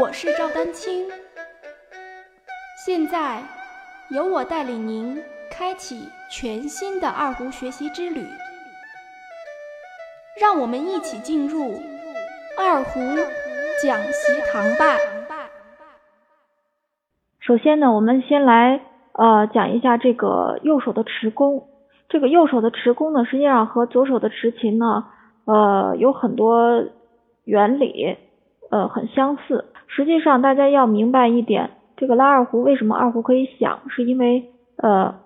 我是赵丹青，现在由我带领您开启全新的二胡学习之旅，让我们一起进入二胡讲习堂吧。首先呢，我们先来呃讲一下这个右手的持弓。这个右手的持弓呢，实际上和左手的持琴呢，呃有很多原理，呃很相似。实际上，大家要明白一点，这个拉二胡为什么二胡可以响，是因为呃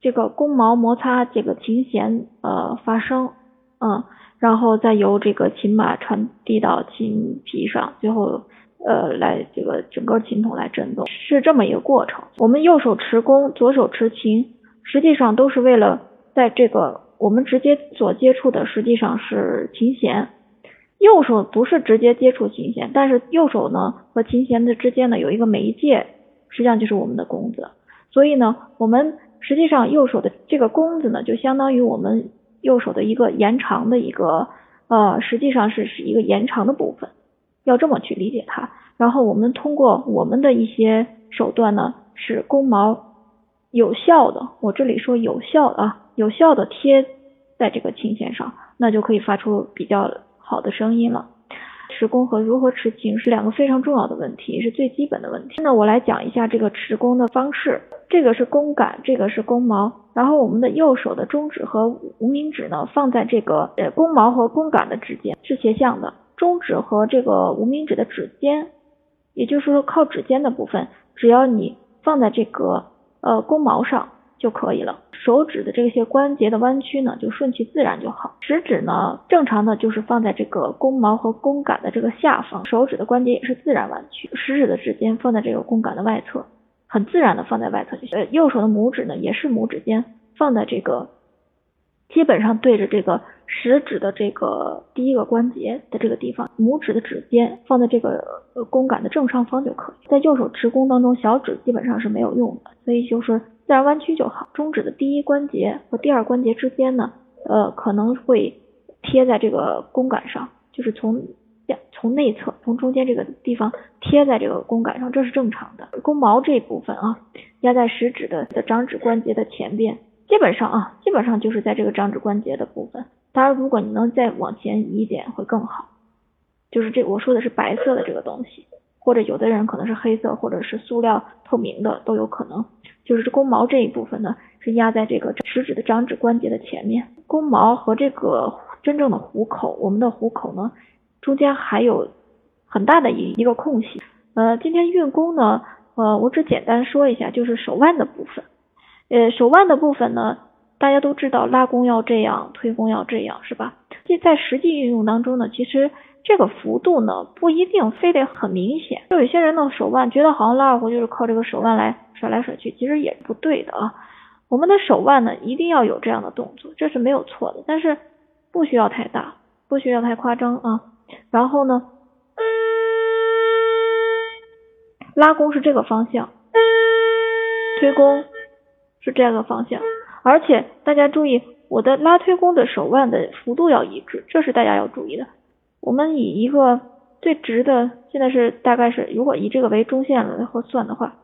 这个弓毛摩擦这个琴弦呃发声，嗯，然后再由这个琴码传递到琴皮上，最后呃来这个整个琴筒来振动，是这么一个过程。我们右手持弓，左手持琴，实际上都是为了在这个我们直接所接触的实际上是琴弦。右手不是直接接触琴弦，但是右手呢和琴弦的之间呢有一个媒介，实际上就是我们的弓子。所以呢，我们实际上右手的这个弓子呢，就相当于我们右手的一个延长的一个呃，实际上是是一个延长的部分，要这么去理解它。然后我们通过我们的一些手段呢，使弓毛有效的，我这里说有效的啊，有效的贴在这个琴弦上，那就可以发出比较。好的声音了，持弓和如何持琴是两个非常重要的问题，是最基本的问题。那我来讲一下这个持弓的方式，这个是弓杆，这个是弓毛，然后我们的右手的中指和无名指呢放在这个呃弓毛和弓杆的之间，是斜向的。中指和这个无名指的指尖，也就是说靠指尖的部分，只要你放在这个呃弓毛上。就可以了。手指的这些关节的弯曲呢，就顺其自然就好。食指呢，正常的就是放在这个弓毛和弓杆的这个下方，手指的关节也是自然弯曲。食指的指尖放在这个弓杆的外侧，很自然的放在外侧就行。呃，右手的拇指呢，也是拇指尖放在这个，基本上对着这个食指的这个第一个关节的这个地方，拇指的指尖放在这个呃弓杆的正上方就可以。在右手持弓当中，小指基本上是没有用的，所以就是。自然弯曲就好。中指的第一关节和第二关节之间呢，呃，可能会贴在这个弓杆上，就是从从内侧，从中间这个地方贴在这个弓杆上，这是正常的。弓毛这一部分啊，压在食指的的掌指关节的前边，基本上啊，基本上就是在这个掌指关节的部分。当然，如果你能再往前移一点会更好。就是这我说的是白色的这个东西，或者有的人可能是黑色，或者是塑料透明的都有可能。就是这弓毛这一部分呢，是压在这个食指的掌指关节的前面。弓毛和这个真正的虎口，我们的虎口呢，中间还有很大的一一个空隙。呃，今天运弓呢，呃，我只简单说一下，就是手腕的部分。呃，手腕的部分呢，大家都知道拉弓要这样，推弓要这样，是吧？这在实际运用当中呢，其实。这个幅度呢不一定非得很明显，就有些人的手腕觉得好像拉二胡就是靠这个手腕来甩来甩去，其实也不对的啊。我们的手腕呢一定要有这样的动作，这是没有错的，但是不需要太大，不需要太夸张啊。然后呢，拉弓是这个方向，推弓是这个方向，而且大家注意，我的拉推弓的手腕的幅度要一致，这是大家要注意的。我们以一个最直的，现在是大概是，如果以这个为中线然后算的话，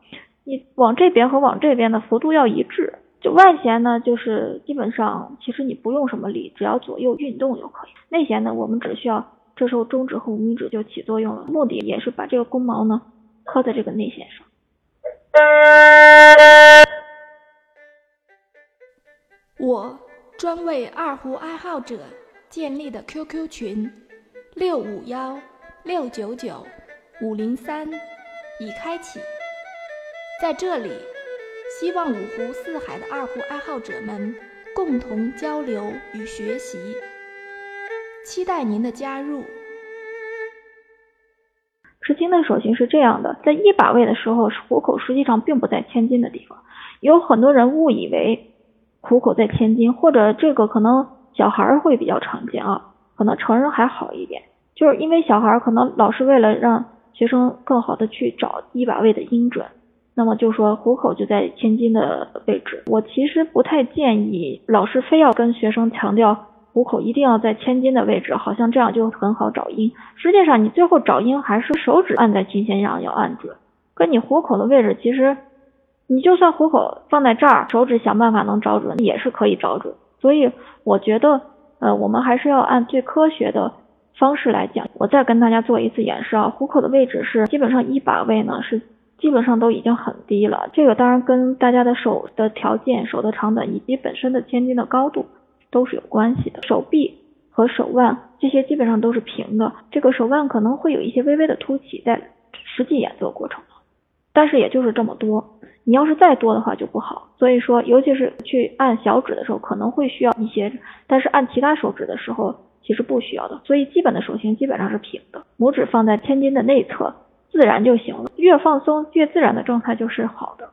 你往这边和往这边的幅度要一致。就外弦呢，就是基本上其实你不用什么力，只要左右运动就可以。内弦呢，我们只需要这时候中指和无名指就起作用了，目的也是把这个弓毛呢靠在这个内弦上。我专为二胡爱好者建立的 QQ 群。六五幺六九九五零三已开启，在这里，希望五湖四海的二胡爱好者们共同交流与学习，期待您的加入。持琴的手型是这样的，在一把位的时候，虎口实际上并不在千斤的地方，有很多人误以为虎口在千斤，或者这个可能小孩会比较常见啊。可能成人还好一点，就是因为小孩可能老师为了让学生更好的去找一把位的音准，那么就说虎口就在千金的位置。我其实不太建议老师非要跟学生强调虎口一定要在千金的位置，好像这样就很好找音。实际上，你最后找音还是手指按在琴弦上要按准，跟你虎口的位置其实，你就算虎口放在这儿，手指想办法能找准也是可以找准。所以我觉得，呃，我们还是要按最科学的方式来讲。我再跟大家做一次演示啊，虎口的位置是基本上一把位呢是。基本上都已经很低了，这个当然跟大家的手的条件、手的长短以及本身的千斤的高度都是有关系的。手臂和手腕这些基本上都是平的，这个手腕可能会有一些微微的凸起，在实际演奏过程中，但是也就是这么多。你要是再多的话就不好。所以说，尤其是去按小指的时候，可能会需要一些，但是按其他手指的时候其实不需要的。所以基本的手型基本上是平的，拇指放在千斤的内侧。自然就行了，越放松越自然的状态就是好的。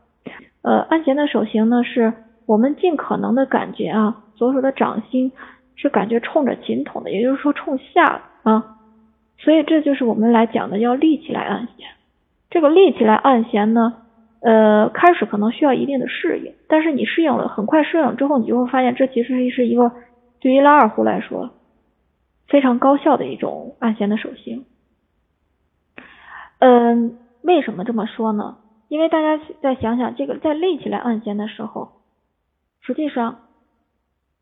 呃，按弦的手型呢，是我们尽可能的感觉啊，左手的掌心是感觉冲着琴筒的，也就是说冲下啊。所以这就是我们来讲的要立起来按弦。这个立起来按弦呢，呃，开始可能需要一定的适应，但是你适应了，很快适应之后，你就会发现这其实是一个对于拉二胡来说非常高效的一种按弦的手型。嗯，为什么这么说呢？因为大家再想想，这个在立起来按弦的时候，实际上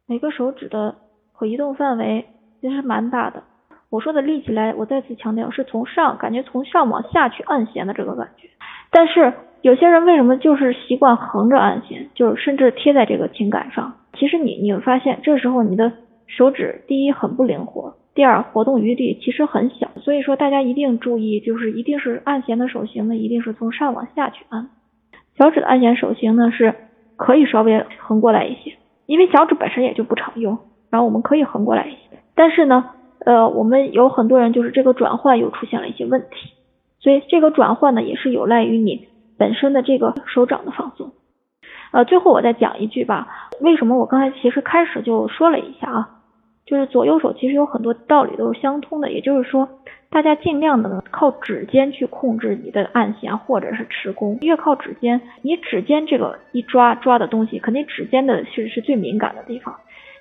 每个手指的可移动范围其实蛮大的。我说的立起来，我再次强调是从上感觉从上往下去按弦的这个感觉。但是有些人为什么就是习惯横着按弦，就是甚至贴在这个琴杆上？其实你你会发现，这时候你的手指第一很不灵活。第二，活动余地其实很小，所以说大家一定注意，就是一定是按弦的手型呢，一定是从上往下去按。小指的按弦手型呢，是可以稍微横过来一些，因为小指本身也就不常用，然后我们可以横过来一些。但是呢，呃，我们有很多人就是这个转换又出现了一些问题，所以这个转换呢，也是有赖于你本身的这个手掌的放松。呃，最后我再讲一句吧，为什么我刚才其实开始就说了一下啊？就是左右手其实有很多道理都是相通的，也就是说，大家尽量的靠指尖去控制你的按弦或者是持弓，越靠指尖，你指尖这个一抓抓的东西，肯定指尖的是是最敏感的地方。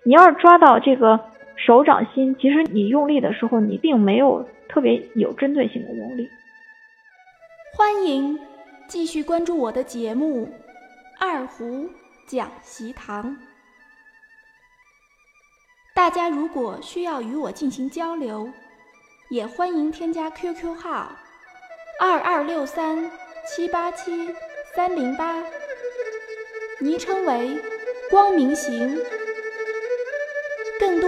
你要是抓到这个手掌心，其实你用力的时候，你并没有特别有针对性的用力。欢迎继续关注我的节目《二胡讲习堂》。大家如果需要与我进行交流，也欢迎添加 QQ 号二二六三七八七三零八，昵称为光明行。